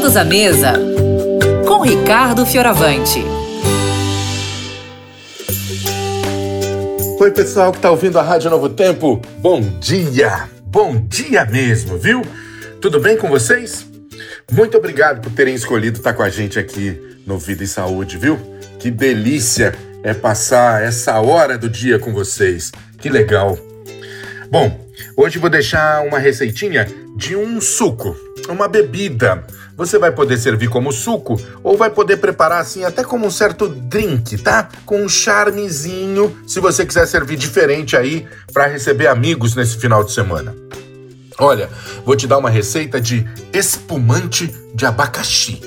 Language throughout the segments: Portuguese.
Todos à mesa com Ricardo Fioravante. Oi, pessoal que está ouvindo a Rádio Novo Tempo. Bom dia! Bom dia mesmo, viu? Tudo bem com vocês? Muito obrigado por terem escolhido estar com a gente aqui no Vida e Saúde, viu? Que delícia é passar essa hora do dia com vocês. Que legal. Bom, hoje vou deixar uma receitinha de um suco, uma bebida. Você vai poder servir como suco ou vai poder preparar assim até como um certo drink, tá? Com um charmezinho, se você quiser servir diferente aí para receber amigos nesse final de semana. Olha, vou te dar uma receita de espumante de abacaxi.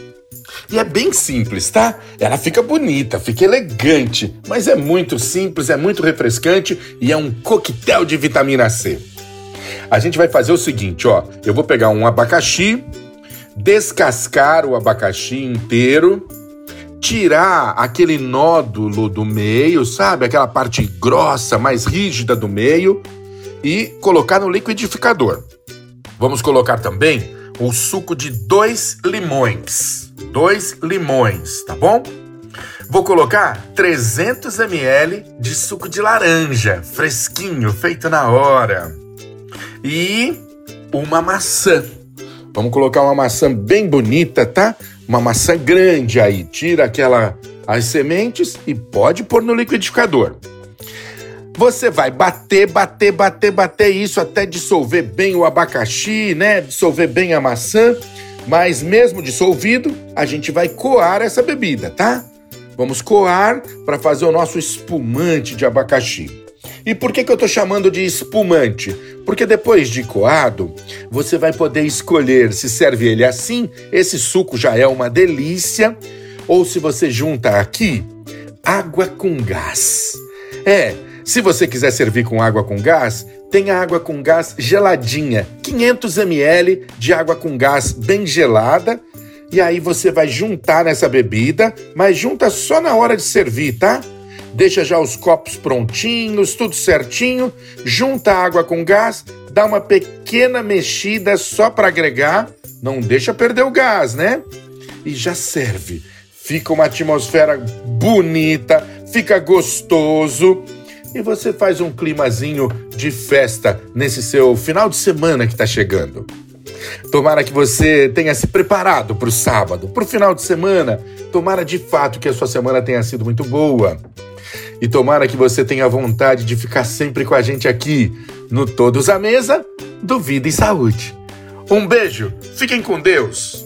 E é bem simples, tá? Ela fica bonita, fica elegante, mas é muito simples, é muito refrescante e é um coquetel de vitamina C. A gente vai fazer o seguinte, ó. Eu vou pegar um abacaxi, descascar o abacaxi inteiro, tirar aquele nódulo do meio, sabe? Aquela parte grossa, mais rígida do meio e colocar no liquidificador. Vamos colocar também o suco de dois limões. Dois limões, tá bom? Vou colocar 300 ml de suco de laranja, fresquinho, feito na hora. E uma maçã. Vamos colocar uma maçã bem bonita, tá? Uma maçã grande aí. Tira aquela as sementes e pode pôr no liquidificador. Você vai bater, bater, bater, bater isso até dissolver bem o abacaxi, né? Dissolver bem a maçã. Mas mesmo dissolvido, a gente vai coar essa bebida, tá? Vamos coar para fazer o nosso espumante de abacaxi. E por que, que eu estou chamando de espumante? Porque depois de coado, você vai poder escolher se serve ele assim, esse suco já é uma delícia, ou se você junta aqui água com gás. É, se você quiser servir com água com gás, tem água com gás geladinha, 500 ml de água com gás bem gelada. E aí você vai juntar nessa bebida, mas junta só na hora de servir, tá? Deixa já os copos prontinhos, tudo certinho, junta a água com gás, dá uma pequena mexida só para agregar, não deixa perder o gás, né? E já serve. Fica uma atmosfera bonita, fica gostoso e você faz um climazinho de festa nesse seu final de semana que está chegando. Tomara que você tenha se preparado para o sábado, para o final de semana. Tomara de fato que a sua semana tenha sido muito boa. E tomara que você tenha vontade de ficar sempre com a gente aqui no Todos à Mesa do Vida e Saúde. Um beijo, fiquem com Deus.